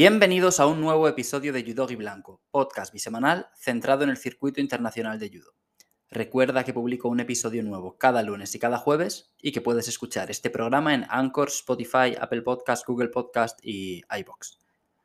Bienvenidos a un nuevo episodio de Judogi Blanco, podcast bisemanal centrado en el circuito internacional de judo. Recuerda que publico un episodio nuevo cada lunes y cada jueves y que puedes escuchar este programa en Anchor, Spotify, Apple Podcast, Google Podcast y iBox.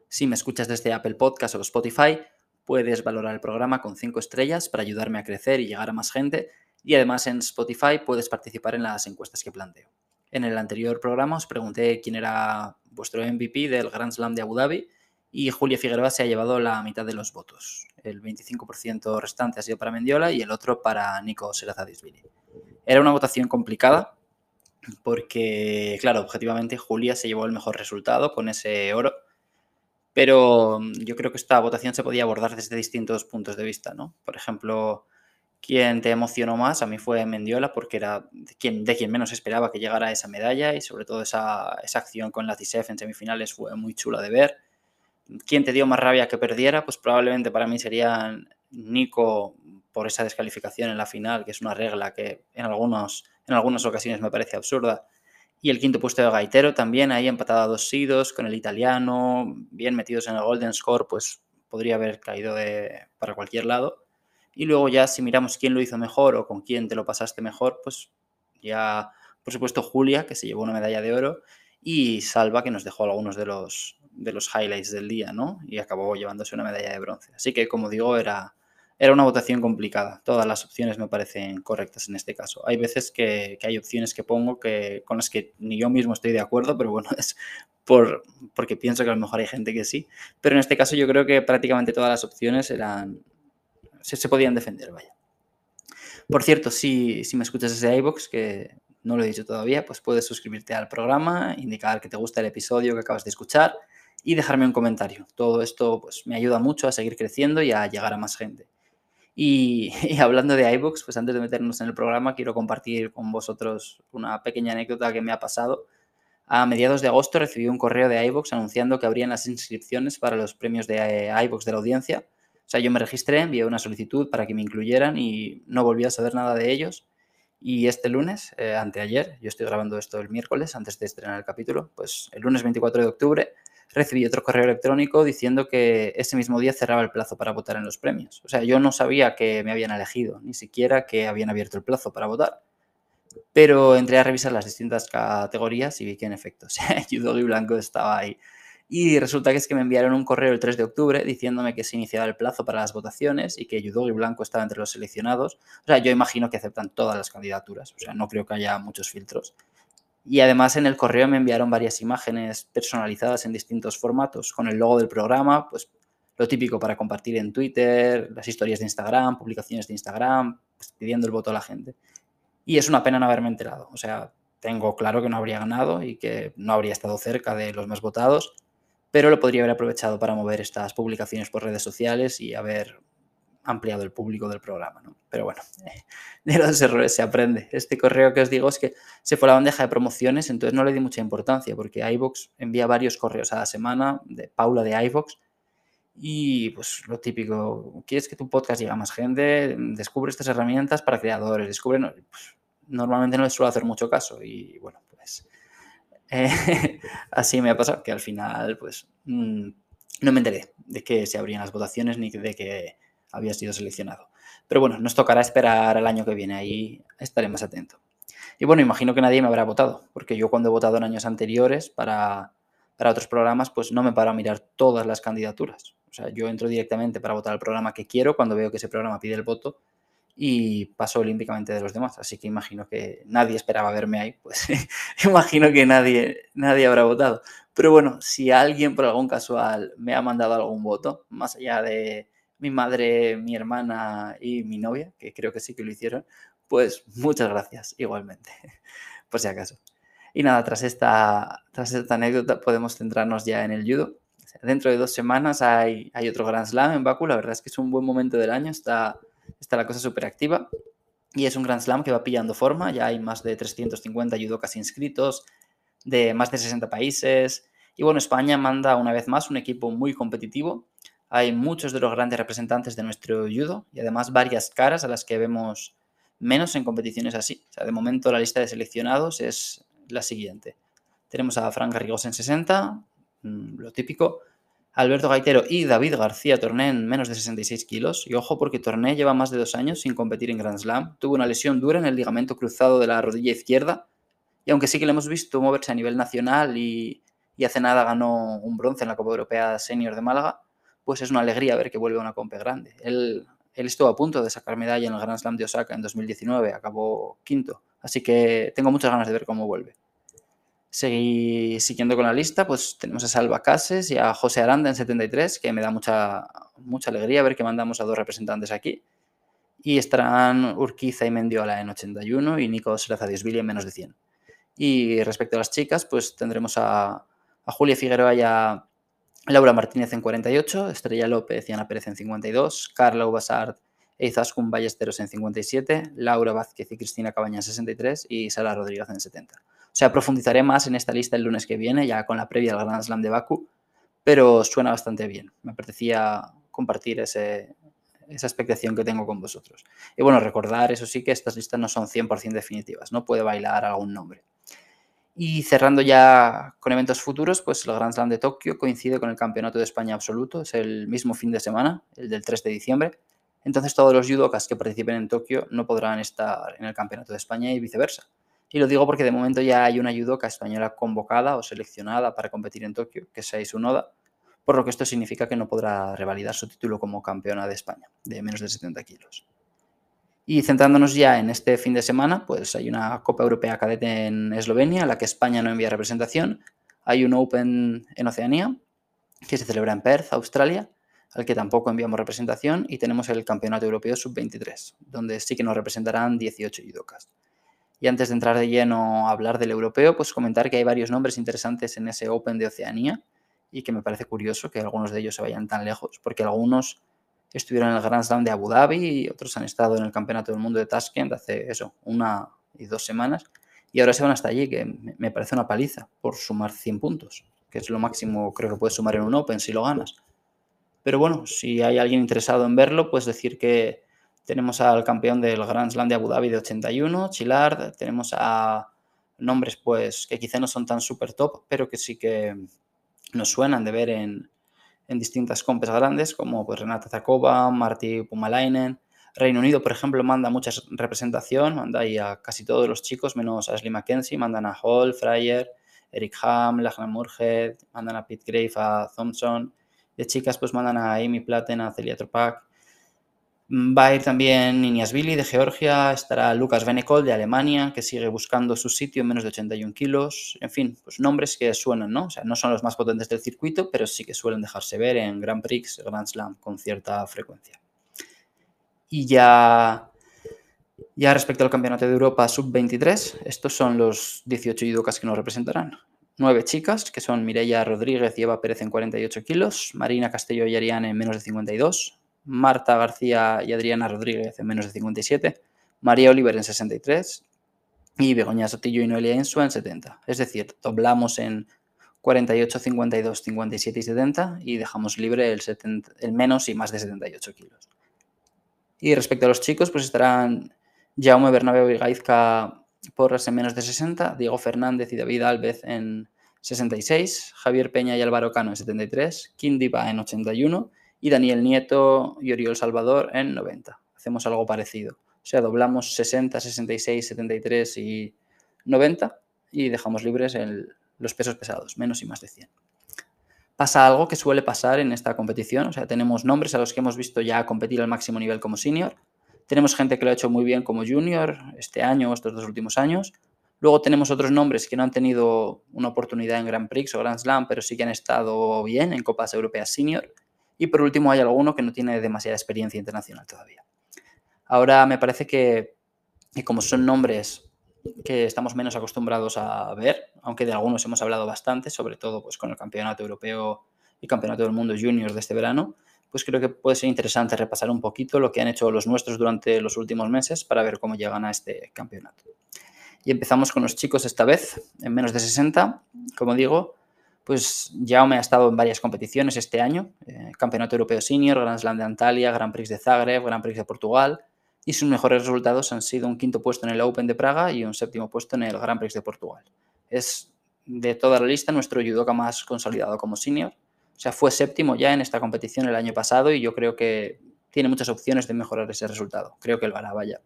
Si me escuchas desde Apple Podcast o Spotify, puedes valorar el programa con 5 estrellas para ayudarme a crecer y llegar a más gente y además en Spotify puedes participar en las encuestas que planteo. En el anterior programa os pregunté quién era vuestro MVP del Grand Slam de Abu Dhabi y Julia Figueroa se ha llevado la mitad de los votos. El 25% restante ha sido para Mendiola y el otro para Nico Serazadisvili. Era una votación complicada porque, claro, objetivamente Julia se llevó el mejor resultado con ese oro, pero yo creo que esta votación se podía abordar desde distintos puntos de vista, ¿no? Por ejemplo, quien te emocionó más a mí fue Mendiola porque era de quien, de quien menos esperaba que llegara esa medalla y sobre todo esa, esa acción con la TISEF en semifinales fue muy chula de ver. Quien te dio más rabia que perdiera, pues probablemente para mí sería Nico por esa descalificación en la final, que es una regla que en, algunos, en algunas ocasiones me parece absurda. Y el quinto puesto de Gaitero también, ahí empatado a dos sidos con el italiano, bien metidos en el Golden Score, pues podría haber caído de, para cualquier lado. Y luego ya si miramos quién lo hizo mejor o con quién te lo pasaste mejor, pues ya, por supuesto, Julia, que se llevó una medalla de oro, y Salva, que nos dejó algunos de los, de los highlights del día, ¿no? Y acabó llevándose una medalla de bronce. Así que, como digo, era, era una votación complicada. Todas las opciones me parecen correctas en este caso. Hay veces que, hay opciones que pongo que, con las que ni yo mismo estoy de acuerdo, pero bueno, es por, porque pienso que a lo mejor hay gente que sí. Pero en este caso yo creo que prácticamente todas las opciones eran, se, podían defender, vaya. Por cierto, si, si me escuchas desde iBox, que no lo he dicho todavía, pues puedes suscribirte al programa, indicar que te gusta el episodio que acabas de escuchar y dejarme un comentario. Todo esto pues, me ayuda mucho a seguir creciendo y a llegar a más gente. Y, hablando de iBox, pues antes de meternos en el programa, quiero compartir con vosotros una pequeña anécdota que me ha pasado. A mediados de agosto recibí un correo de iBox anunciando que habrían las inscripciones para los premios de iBox de la audiencia o sea, yo me registré, envié una solicitud para que me incluyeran y no volví a saber nada de ellos. Y este lunes, eh, anteayer, yo estoy grabando esto el miércoles antes de estrenar el capítulo, pues el lunes 24 de octubre recibí otro correo electrónico diciendo que ese mismo día cerraba el plazo para votar en los premios. O sea, yo no sabía que me habían elegido, ni siquiera que habían abierto el plazo para votar. Pero entré a revisar las distintas categorías y vi que en efecto, o sea, Blanco estaba ahí. Y resulta que es que me enviaron un correo el 3 de octubre diciéndome que se iniciaba el plazo para las votaciones y que y Blanco estaba entre los seleccionados. O sea, yo imagino que aceptan todas las candidaturas. O sea, no creo que haya muchos filtros. Y además en el correo me enviaron varias imágenes personalizadas en distintos formatos con el logo del programa, pues lo típico para compartir en Twitter, las historias de Instagram, publicaciones de Instagram, pues, pidiendo el voto a la gente. Y es una pena no haberme enterado. O sea, tengo claro que no habría ganado y que no habría estado cerca de los más votados, pero lo podría haber aprovechado para mover estas publicaciones por redes sociales y haber ampliado el público del programa. ¿no? Pero bueno, de los errores se aprende. Este correo que os digo es que se fue a la bandeja de promociones, entonces no le di mucha importancia porque iVox envía varios correos a la semana de Paula de iVox y pues lo típico, quieres que tu podcast llegue a más gente, descubre estas herramientas para creadores, descubre, pues, normalmente no les suelo hacer mucho caso y bueno, eh, así me ha pasado que al final, pues, mm, no me enteré de que se abrían las votaciones ni de que había sido seleccionado. Pero bueno, nos tocará esperar al año que viene, ahí estaré más atento. Y bueno, imagino que nadie me habrá votado, porque yo cuando he votado en años anteriores para, para otros programas, pues no me paro a mirar todas las candidaturas. O sea, yo entro directamente para votar el programa que quiero cuando veo que ese programa pide el voto y pasó olímpicamente de los demás. Así que imagino que nadie esperaba verme ahí, pues imagino que nadie, nadie habrá votado. Pero bueno, si alguien por algún casual me ha mandado algún voto, más allá de mi madre, mi hermana y mi novia, que creo que sí que lo hicieron, pues muchas gracias igualmente, por si acaso. Y nada, tras esta, tras esta anécdota podemos centrarnos ya en el judo. Dentro de dos semanas hay, hay otro Grand Slam en Baku, la verdad es que es un buen momento del año, está está la cosa súper activa. Y es un Grand Slam que va pillando forma. Ya hay más de 350 judokas inscritos, de más de 60 países. Y bueno, España manda una vez más un equipo muy competitivo. Hay muchos de los grandes representantes de nuestro judo y además varias caras a las que vemos menos en competiciones así. O de momento la lista de seleccionados es la siguiente. Tenemos a Fran Garrigós en 60, mm, lo típico. Alberto Gaitero y David García Torné en menos de 66 kilos. Y ojo porque Torné lleva más de dos años sin competir en Grand Slam. Tuvo una lesión dura en el ligamento cruzado de la rodilla izquierda. Y aunque sí que le hemos visto moverse a nivel nacional y, y hace nada ganó un bronce en la Copa Europea Senior de Málaga, pues es una alegría ver que vuelve a una compe grande. Él, él estuvo a punto de sacar medalla en el Grand Slam de Osaka en 2019, acabó quinto. Así que tengo muchas ganas de ver cómo vuelve. Seguí siguiendo con la lista, pues tenemos a Salva Cases y a José Aranda en 73, que me da mucha, mucha alegría ver que mandamos a dos representantes aquí. Y estarán Urquiza y Mendiola en 81 y Nico Serrazadiosvili en menos de 100. Y respecto a las chicas, pues tendremos a, a Julia Figueroa y a Laura Martínez en 48, Estrella López y Ana Pérez en 52, Carla Ubasart e Izaskun Ballesteros en 57, Laura Vázquez y Cristina Cabaña en 63 y Sara Rodríguez en 70. O sea, profundizaré más en esta lista el lunes que viene, ya con la previa al Grand Slam de Baku, pero suena bastante bien. Me apetecía compartir esa expectación que tengo con vosotros. Y bueno, recordar, eso sí, que estas listas no son 100% definitivas, no puede bailar algún nombre. Y cerrando ya con eventos futuros, pues el Grand Slam de Tokio coincide con el Campeonato de España Absoluto, es el mismo fin de semana, el del 3 de diciembre. Entonces todos los judokas que participen en Tokio no podrán estar en el Campeonato de España y viceversa. Y lo digo porque de momento ya hay una judoka española convocada o seleccionada para competir en Tokio, que es Unoda, por lo que esto significa que no podrá revalidar su título como campeona de España, de menos de 70 kilos. Y centrándonos ya en este fin de semana, pues hay una Copa Europea Cadete en Eslovenia, a la que España no envía representación. Hay un Open en Oceanía, que se celebra en Perth, Australia, al que tampoco enviamos representación. Y tenemos el Campeonato Europeo Sub-23, donde sí que nos representarán 18 judokas. Y antes de entrar de lleno a hablar del europeo, pues comentar que hay varios nombres interesantes en ese Open de Oceanía y que me parece curioso que algunos de ellos se vayan tan lejos, porque algunos estuvieron en el Grand Slam de Abu Dhabi y otros han estado en el Campeonato del Mundo de Tashkent hace eso, una y dos semanas, y ahora se van hasta allí, que me parece una paliza por sumar 100 puntos, que es lo máximo creo que puedes sumar en un Open si lo ganas. Pero bueno, si hay alguien interesado en verlo, pues decir que tenemos al campeón del Grand Slam de Abu Dhabi de 81, Chilard. Tenemos a nombres pues que quizá no son tan super top, pero que sí que nos suenan de ver en, distintas compes grandes, como pues Renata Zakova, Marty Pumalainen. Reino Unido, por ejemplo, manda mucha representación, manda ahí a casi todos los chicos, menos a Ashley Mackenzie, mandan a Hall, Fryer, Eric Ham, Lachlan Murhead, mandan a Pete Grave, a Thompson. De chicas, pues mandan a Amy Platten, a Celia Tropak. Va a ir también Billy de Georgia, estará Lucas Benecol de Alemania, que sigue buscando su sitio en menos de 81 kilos. En fin, pues nombres que suenan, ¿no? O sea, no son los más potentes del circuito, pero sí que suelen dejarse ver en Grand Prix, Grand Slam con cierta frecuencia. Y ya, ya respecto al Campeonato de Europa Sub-23, estos son los 18 judokas que nos representarán. Nueve chicas, que son Mireia Rodríguez y Eva Pérez en 48 kilos, Marina Castelló y Ariane en menos de 52, Marta García y Adriana Rodríguez en menos de 57, María Oliver en 63 y Begoña Sotillo y Noelia Insua en 70. Es decir, doblamos en 48, 52, 57 y 70 y dejamos libre el, menos y más de 78 kilos. Y respecto a los chicos, pues estarán Jaume Bernabeu y Gaizka Porras en menos de 60, Diego Fernández y David Alves en 66, Javier Peña y Álvaro Cano en 73, Kindiva en 81 y Daniel Nieto y Oriol Salvador en 90. Hacemos algo parecido. O sea, doblamos 60, 66, 73 y 90 y dejamos libres los pesos pesados, menos y más de 100. Pasa algo que suele pasar en esta competición, o sea, tenemos nombres a los que hemos visto ya competir al máximo nivel como senior, tenemos gente que lo ha hecho muy bien como junior este año o estos dos últimos años, luego tenemos otros nombres que no han tenido una oportunidad en Grand Prix o Grand Slam, pero sí que han estado bien en Copas Europeas Senior, y por último hay alguno que no tiene demasiada experiencia internacional todavía. Ahora me parece que, como son nombres que estamos menos acostumbrados a ver, aunque de algunos hemos hablado bastante, sobre todo pues, con el Campeonato Europeo y Campeonato del Mundo Junior de este verano, pues creo que puede ser interesante repasar un poquito lo que han hecho los nuestros durante los últimos meses para ver cómo llegan a este campeonato. Y empezamos con los chicos esta vez, en menos de 60, como digo, pues Jaume ha estado en varias competiciones este año, eh, Campeonato Europeo Senior, Grand Slam de Antalya, Grand Prix de Zagreb, Grand Prix de Portugal, y sus mejores resultados han sido un quinto puesto en el Open de Praga y un séptimo puesto en el Grand Prix de Portugal. Es de toda la lista nuestro judoka más consolidado como senior, O sea, fue séptimo ya en esta competición el año pasado y yo creo que tiene muchas opciones de mejorar ese resultado. Creo que él va vaya.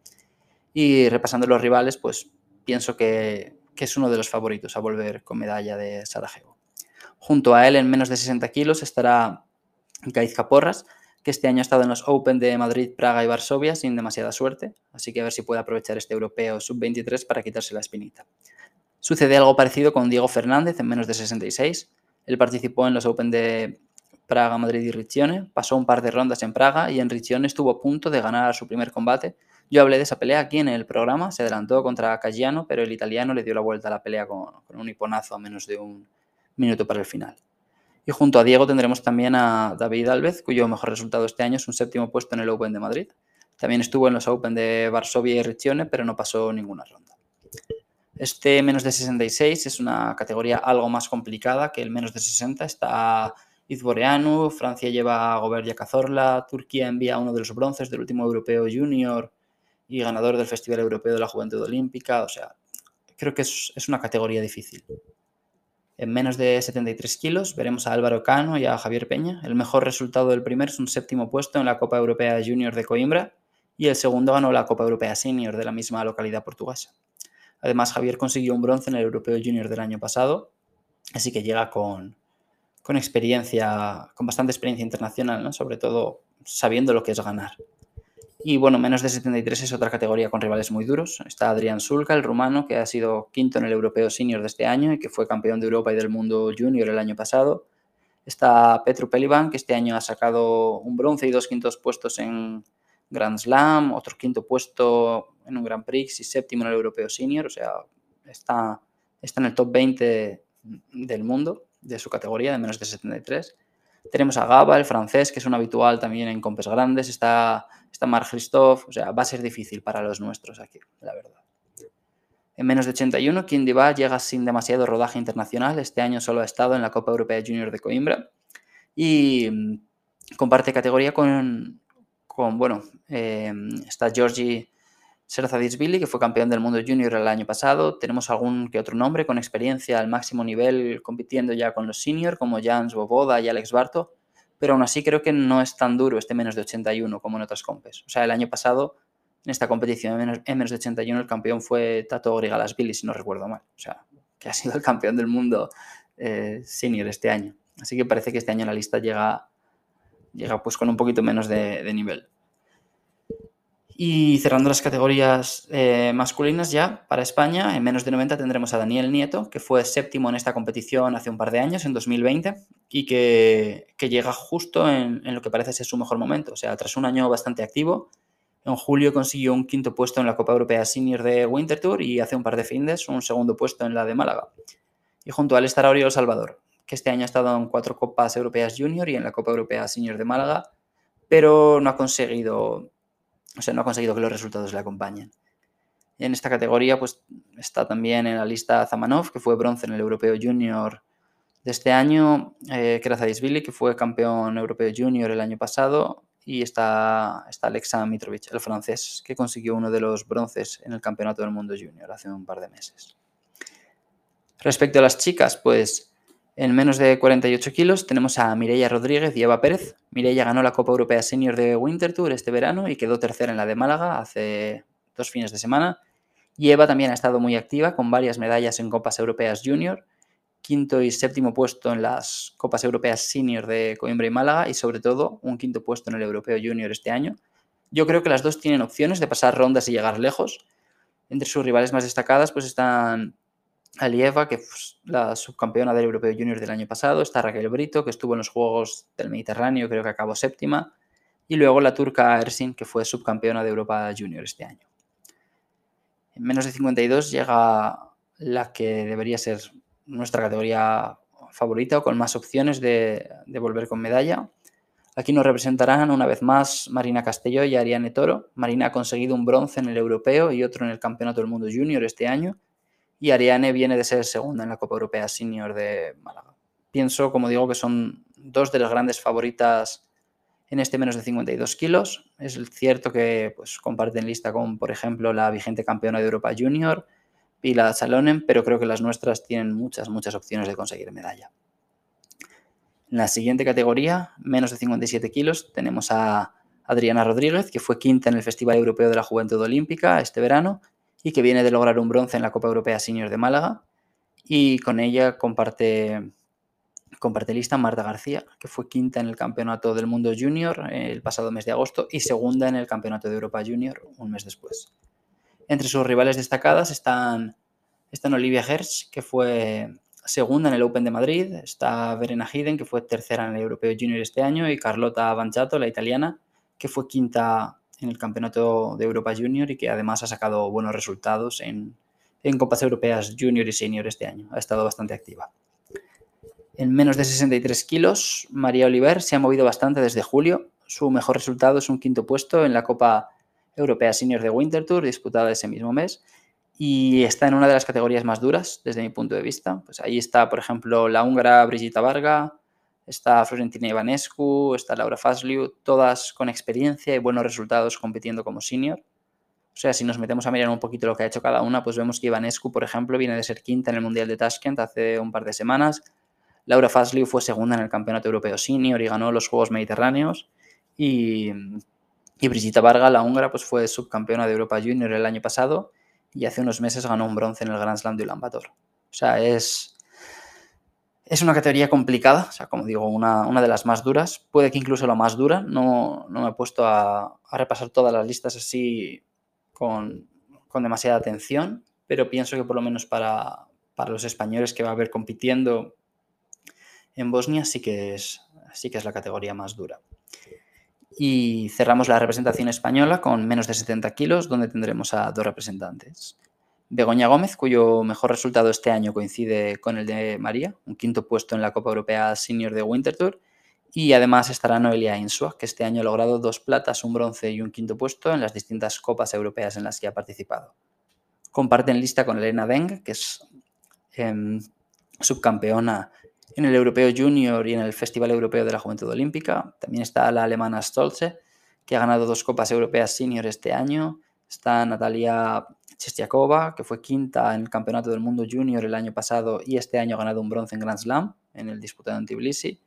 Y repasando los rivales, pues pienso que, que es uno de los favoritos a volver con medalla de Sarajevo. Junto a él, en menos de 60 kilos, estará Gaizka Porras, que este año ha estado en los Open de Madrid, Praga y Varsovia sin demasiada suerte, así que a ver si puede aprovechar este europeo sub-23 para quitarse la espinita. Sucede algo parecido con Diego Fernández en menos de 66. Él participó en los Open de Praga, Madrid y Riccione, pasó un par de rondas en Praga y en Riccione estuvo a punto de ganar su primer combate, yo hablé de esa pelea aquí en el programa, se adelantó contra Caggiano, pero el italiano le dio la vuelta a la pelea con, un hiponazo a menos de un minuto para el final. Y junto a Diego tendremos también a David Alves, cuyo mejor resultado este año es un séptimo puesto en el Open de Madrid. También estuvo en los Open de Varsovia y Riccione, pero no pasó ninguna ronda. Este menos de 66 es una categoría algo más complicada que el menos de 60. Está Izboreanu, Francia lleva a Gobert y a Cazorla, Turquía envía uno de los bronces del último europeo junior y ganador del Festival Europeo de la Juventud Olímpica. O sea, creo que es, una categoría difícil. En menos de 73 kilos veremos a Álvaro Cano y a Javier Peña. El mejor resultado del primero es un séptimo puesto en la Copa Europea Junior de Coimbra y el segundo ganó la Copa Europea Senior de la misma localidad portuguesa. Además, Javier consiguió un bronce en el Europeo Junior del año pasado, así que llega con, con experiencia, con bastante experiencia internacional, sobre todo sabiendo lo que es ganar. Y bueno, menos de 73 es otra categoría con rivales muy duros. Está Adrián Sulca, el rumano, que ha sido quinto en el Europeo Senior de este año y que fue campeón de Europa y del mundo junior el año pasado. Está Petru Pelivan, que este año ha sacado un bronce y dos quintos puestos en Grand Slam, otro quinto puesto en un Grand Prix y séptimo en el Europeo Senior. O sea, está, está en el top 20 del mundo de su categoría de menos de 73. Tenemos a Gaba, el francés, que es un habitual también en compes grandes. Está, está Marc Christophe. O sea, va a ser difícil para los nuestros aquí, la verdad. En menos de 81, Kim Diva llega sin demasiado rodaje internacional. Este año solo ha estado en la Copa Europea Junior de Coimbra. Y mm, comparte categoría con, con bueno, eh, está Georgie Serzadisvili, que fue campeón del mundo junior el año pasado. Tenemos algún que otro nombre con experiencia al máximo nivel compitiendo ya con los senior, como Jans Boboda y Alex Barto, pero aún así creo que no es tan duro este menos de 81 como en otras compes. O sea, el año pasado, en esta competición en menos, de 81, el campeón fue Tato Grigalasvili, si no recuerdo mal. O sea, que ha sido el campeón del mundo eh, senior este año. Así que parece que este año la lista llega, llega pues con un poquito menos de nivel. Y cerrando las categorías eh, masculinas ya, para España, en menos de 90 tendremos a Daniel Nieto, que fue séptimo en esta competición hace un par de años, en 2020, y que, llega justo en, lo que parece ser su mejor momento. O sea, tras un año bastante activo, en julio consiguió un quinto puesto en la Copa Europea Senior de Winter Tour y hace un par de fines un segundo puesto en la de Málaga. Y junto a él estará Oriol Salvador, que este año ha estado en cuatro Copas Europeas Junior y en la Copa Europea Senior de Málaga, pero no ha conseguido o sea, no ha conseguido que los resultados le acompañen. En esta categoría pues, está también en la lista Zamanov, que fue bronce en el Europeo Junior de este año, eh, Billy, que fue campeón europeo junior el año pasado, y está, está Alexa Mitrovic, el francés, que consiguió uno de los bronces en el Campeonato del Mundo Junior hace un par de meses. Respecto a las chicas, pues en menos de 48 kilos tenemos a Mireia Rodríguez y Eva Pérez. Mireia ganó la Copa Europea Senior de Winter Tour este verano y quedó tercera en la de Málaga hace dos fines de semana. Y Eva también ha estado muy activa con varias medallas en Copas Europeas Junior, quinto y séptimo puesto en las Copas Europeas Senior de Coimbra y Málaga y sobre todo un quinto puesto en el Europeo Junior este año. Yo creo que las dos tienen opciones de pasar rondas y llegar lejos. Entre sus rivales más destacadas pues están Alieva, que es la subcampeona del Europeo Junior del año pasado, está Raquel Brito, que estuvo en los Juegos del Mediterráneo, creo que acabó séptima, y luego la turca Ersin, que fue subcampeona de Europa Junior este año. En menos de 52 llega la que debería ser nuestra categoría favorita o con más opciones de, de volver con medalla. Aquí nos representarán una vez más Marina Castelló y Ariane Toro. Marina ha conseguido un bronce en el europeo y otro en el Campeonato del Mundo Junior este año y Ariane viene de ser segunda en la Copa Europea Senior de Málaga. Pienso, como digo, que son dos de las grandes favoritas en este menos de 52 kilos. Es cierto que pues, comparten lista con, por ejemplo, la vigente campeona de Europa Junior, Pila Salonen, pero creo que las nuestras tienen muchas, muchas opciones de conseguir medalla. En la siguiente categoría, menos de 57 kilos, tenemos a Adriana Rodríguez, que fue quinta en el Festival Europeo de la Juventud Olímpica este verano y que viene de lograr un bronce en la Copa Europea Senior de Málaga. Y con ella comparte, comparte lista Marta García, que fue quinta en el Campeonato del Mundo Junior el pasado mes de agosto y segunda en el Campeonato de Europa Junior un mes después. Entre sus rivales destacadas están, están Olivia Hersh, que fue segunda en el Open de Madrid, está Verena Hiden, que fue tercera en el Europeo Junior este año, y Carlota Banchato, la italiana, que fue quinta en el Campeonato de Europa Junior y que además ha sacado buenos resultados en, en Copas Europeas Junior y Senior este año. Ha estado bastante activa. En menos de 63 kilos, María Oliver se ha movido bastante desde julio. Su mejor resultado es un quinto puesto en la Copa Europea Senior de Winter Tour, disputada ese mismo mes, y está en una de las categorías más duras desde mi punto de vista. Pues ahí está, por ejemplo, la húngara Brigitta Varga, está Florentina Ivanescu, está Laura Fasliu, todas con experiencia y buenos resultados compitiendo como senior. O sea, si nos metemos a mirar un poquito lo que ha hecho cada una, pues vemos que Ivanescu, por ejemplo, viene de ser quinta en el Mundial de Tashkent hace un par de semanas. Laura Fasliu fue segunda en el Campeonato Europeo Senior y ganó los Juegos Mediterráneos. Y, Brigitta Varga, la húngara, pues fue subcampeona de Europa Junior el año pasado y hace unos meses ganó un bronce en el Grand Slam de Ulan Bator. O sea, es, es una categoría complicada, o sea, como digo, una, una, de las más duras, puede que incluso la más dura, no, no me he puesto a, repasar todas las listas así con, con, demasiada atención, pero pienso que por lo menos para, para, los españoles que va a haber compitiendo en Bosnia sí que es, sí que es la categoría más dura. Y cerramos la representación española con menos de 70 kilos, donde tendremos a dos representantes. Begoña Gómez, cuyo mejor resultado este año coincide con el de María, un quinto puesto en la Copa Europea Senior de Winter Tour. Y además estará Noelia Insua, que este año ha logrado dos platas, un bronce y un quinto puesto en las distintas copas europeas en las que ha participado. Comparten lista con Elena Deng, que es eh, subcampeona en el Europeo Junior y en el Festival Europeo de la Juventud Olímpica. También está la alemana Stolze, que ha ganado dos Copas Europeas Senior este año. Está Natalia Chestiakova, que fue quinta en el Campeonato del Mundo Junior el año pasado y este año ha ganado un bronce en Grand Slam en el disputado en Tbilisi.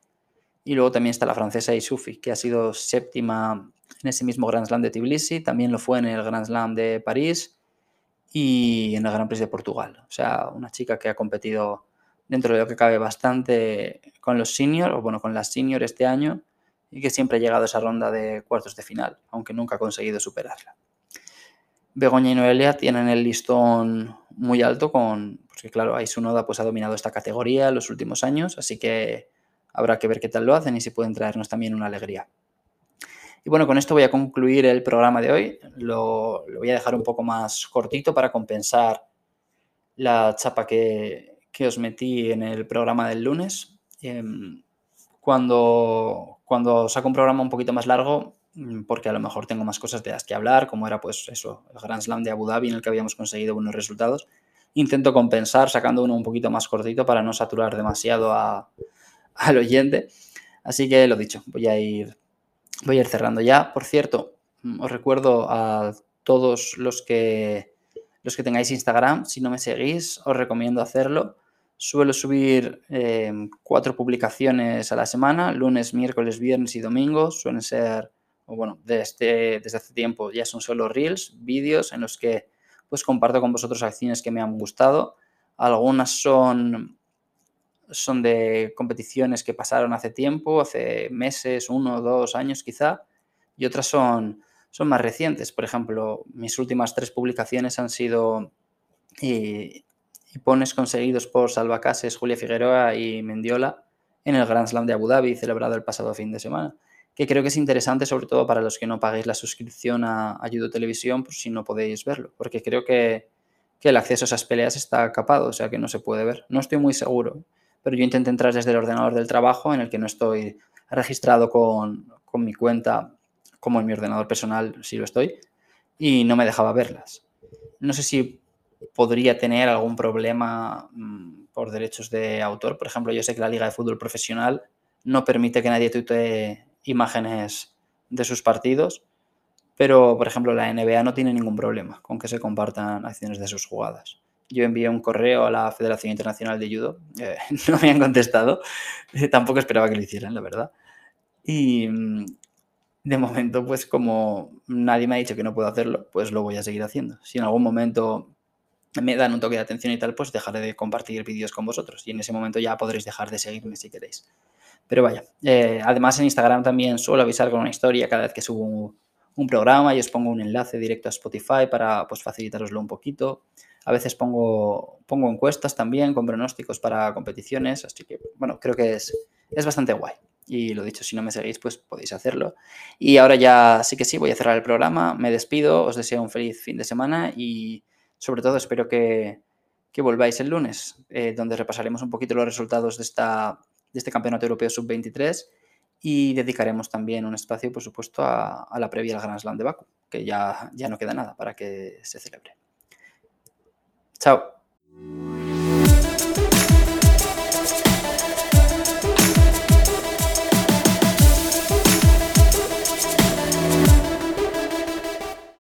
Y luego también está la francesa Isufi, que ha sido séptima en ese mismo Grand Slam de Tbilisi, también lo fue en el Grand Slam de París y en el Grand Prix de Portugal. O sea, una chica que ha competido dentro de lo que cabe bastante con los seniors, o bueno, con las senior este año, y que siempre ha llegado a esa ronda de cuartos de final, aunque nunca ha conseguido superarla. Begoña y Noelia tienen el listón muy alto, con, porque claro, Aisunoda pues ha dominado esta categoría en los últimos años, así que habrá que ver qué tal lo hacen y si pueden traernos también una alegría. Y bueno, con esto voy a concluir el programa de hoy. Lo, voy a dejar un poco más cortito para compensar la chapa que, os metí en el programa del lunes. Em, cuando, cuando saco un programa un poquito más largo, porque a lo mejor tengo más cosas de las que hablar, como era pues eso, el Grand Slam de Abu Dhabi en el que habíamos conseguido buenos resultados, intento compensar sacando uno un poquito más cortito para no saturar demasiado a, al oyente. Así que lo dicho, voy a ir, voy a ir cerrando ya. Por cierto, mm, os recuerdo a todos los que los que tengáis Instagram, si no me seguís, os recomiendo hacerlo. Suelo subir eh, cuatro publicaciones a la semana, lunes, miércoles, viernes y domingo. Suelen ser, bueno, desde, desde hace tiempo ya son solo reels, vídeos en los que pues comparto con vosotros acciones que me han gustado. Algunas son, son de competiciones que pasaron hace tiempo, hace meses, uno, dos años quizá, y otras son son más recientes. Por ejemplo, mis últimas tres publicaciones han sido y, pones conseguidos por Salvacases, Julia Figueroa y Mendiola en el Grand Slam de Abu Dhabi, celebrado el pasado fin de semana. Que creo que es interesante, sobre todo para los que no paguéis la suscripción a Ayudo Televisión, por si no podéis verlo, porque creo que, que el acceso a esas peleas está capado, o sea que no se puede ver. No estoy muy seguro, pero yo intenté entrar desde el ordenador del trabajo, en el que no estoy registrado con, con mi cuenta como en mi ordenador personal si lo estoy, y no me dejaba verlas. No sé si podría tener algún problema mm, por derechos de autor. Por ejemplo, yo sé que la Liga de Fútbol Profesional no permite que nadie tuitee imágenes de sus partidos, pero por ejemplo la NBA no tiene ningún problema con que se compartan acciones de sus jugadas. yo envié un correo a la Federación Internacional de Judo, eh, no me han contestado, tampoco esperaba que lo hicieran, la verdad. Y mm, de momento, pues como nadie me ha dicho que no puedo hacerlo, pues lo voy a seguir haciendo. Si en algún momento me dan un toque de atención y tal, pues dejaré de compartir vídeos con vosotros y en ese momento ya podréis dejar de seguirme si queréis. Pero vaya, eh, además en Instagram también suelo avisar con una historia cada vez que subo un, programa y os pongo un enlace directo a Spotify para pues, facilitaroslo un poquito. A veces pongo, pongo encuestas también con pronósticos para competiciones, así que bueno, creo que es, es bastante guay. Y lo dicho, si no me seguís, pues podéis hacerlo. Y ahora ya sí que sí, voy a cerrar el programa. Me despido, os deseo un feliz fin de semana y sobre todo espero que, volváis el lunes, eh, donde repasaremos un poquito los resultados de, esta, de este Campeonato Europeo Sub-23 y dedicaremos también un espacio, por supuesto, a, la previa al Grand Slam de Baku, que ya, ya no queda nada para que se celebre. Chao.